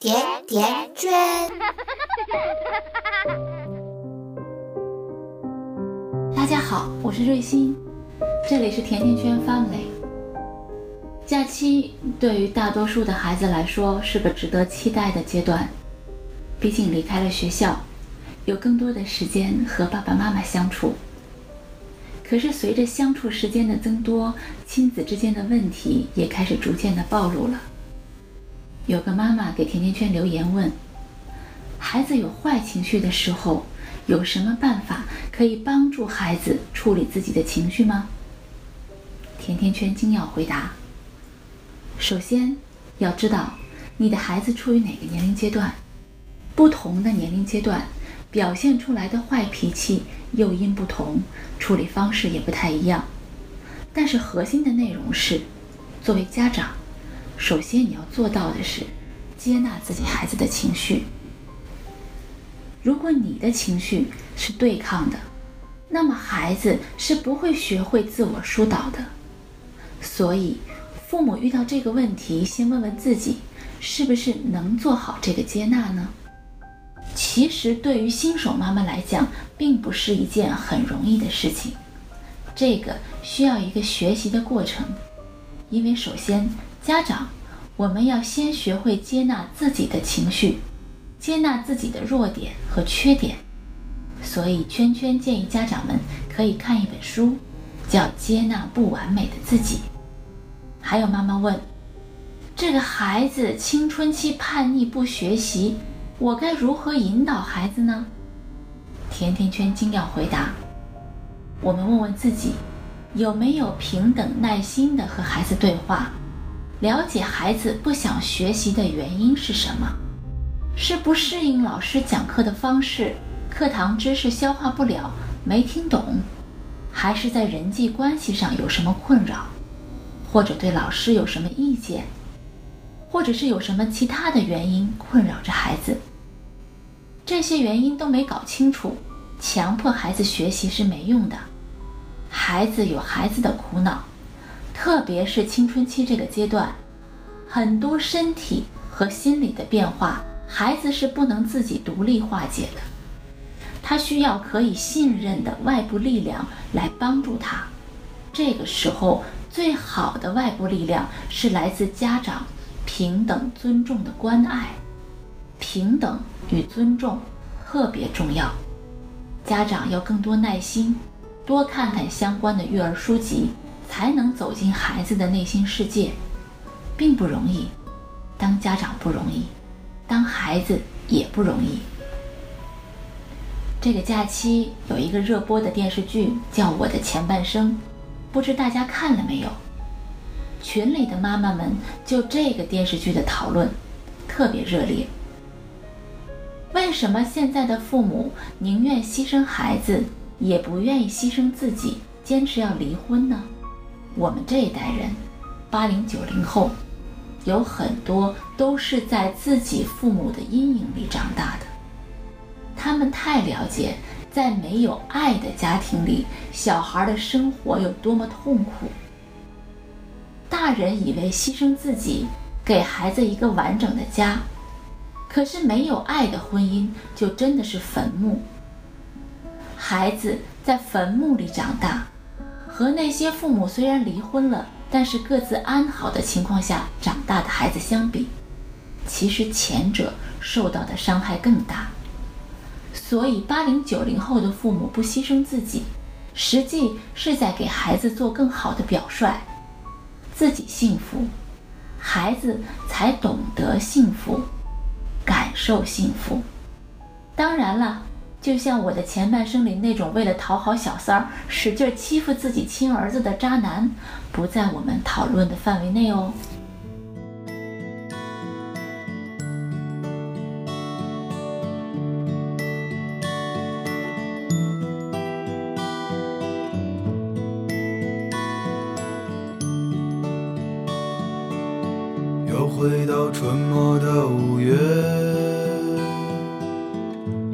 甜甜圈。大家好，我是瑞欣，这里是甜甜圈 Family。假期对于大多数的孩子来说是个值得期待的阶段，毕竟离开了学校，有更多的时间和爸爸妈妈相处。可是随着相处时间的增多，亲子之间的问题也开始逐渐的暴露了。有个妈妈给甜甜圈留言问：孩子有坏情绪的时候，有什么办法可以帮助孩子处理自己的情绪吗？甜甜圈精要回答：首先要知道你的孩子处于哪个年龄阶段，不同的年龄阶段表现出来的坏脾气诱因不同，处理方式也不太一样。但是核心的内容是，作为家长，首先你要做到的是接纳自己孩子的情绪。如果你的情绪是对抗的，那么孩子是不会学会自我疏导的。所以，父母遇到这个问题，先问问自己，是不是能做好这个接纳呢？其实，对于新手妈妈来讲，并不是一件很容易的事情。这个需要一个学习的过程，因为首先，家长我们要先学会接纳自己的情绪，接纳自己的弱点和缺点。所以，圈圈建议家长们可以看一本书，叫《接纳不完美的自己》。还有妈妈问：这个孩子青春期叛逆不学习？我该如何引导孩子呢？甜甜圈精要回答：我们问问自己，有没有平等耐心的和孩子对话，了解孩子不想学习的原因是什么？是不适应老师讲课的方式，课堂知识消化不了，没听懂，还是在人际关系上有什么困扰，或者对老师有什么意见？或者是有什么其他的原因困扰着孩子？这些原因都没搞清楚，强迫孩子学习是没用的。孩子有孩子的苦恼，特别是青春期这个阶段，很多身体和心理的变化，孩子是不能自己独立化解的。他需要可以信任的外部力量来帮助他。这个时候，最好的外部力量是来自家长。平等尊重的关爱，平等与尊重特别重要。家长要更多耐心，多看看相关的育儿书籍，才能走进孩子的内心世界，并不容易。当家长不容易，当孩子也不容易。这个假期有一个热播的电视剧叫《我的前半生》，不知大家看了没有？群里的妈妈们就这个电视剧的讨论特别热烈。为什么现在的父母宁愿牺牲孩子，也不愿意牺牲自己，坚持要离婚呢？我们这一代人，八零九零后，有很多都是在自己父母的阴影里长大的，他们太了解在没有爱的家庭里，小孩的生活有多么痛苦。大人以为牺牲自己，给孩子一个完整的家，可是没有爱的婚姻就真的是坟墓。孩子在坟墓里长大，和那些父母虽然离婚了，但是各自安好的情况下长大的孩子相比，其实前者受到的伤害更大。所以八零九零后的父母不牺牲自己，实际是在给孩子做更好的表率。自己幸福，孩子才懂得幸福，感受幸福。当然了，就像我的前半生里那种为了讨好小三儿使劲欺负自己亲儿子的渣男，不在我们讨论的范围内哦。又回到春末的五月，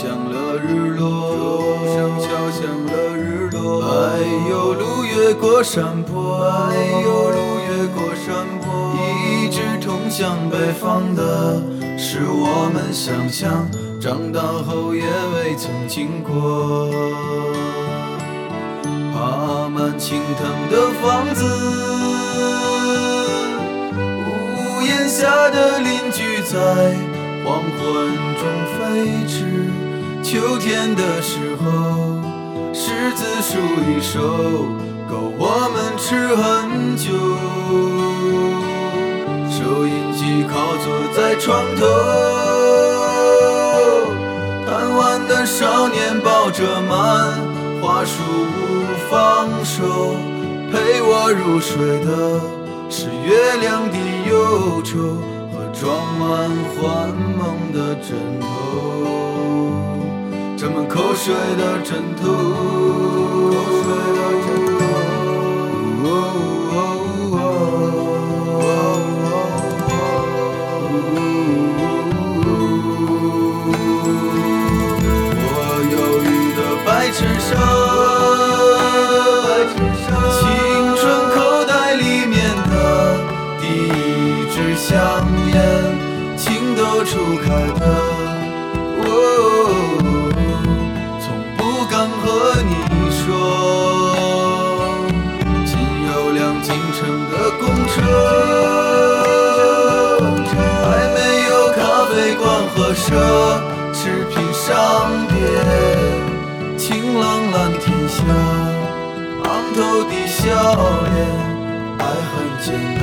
响了日落，钟声敲响了日落。哎呦，路越过山坡，哎呦，路越过山坡。一直通向北方的，是我们想象，长大后也未曾经过。爬满青藤的房子，屋檐下的邻居在黄昏中飞驰。秋天的时候，柿子树一熟，够我们吃很久。收音机靠坐在床头，贪玩的少年抱着漫画书不放手，陪我入睡的是月亮的忧愁和装满幻梦的枕头，沾满口水的枕头，口水的枕头。下，昂头的笑脸，爱很简单，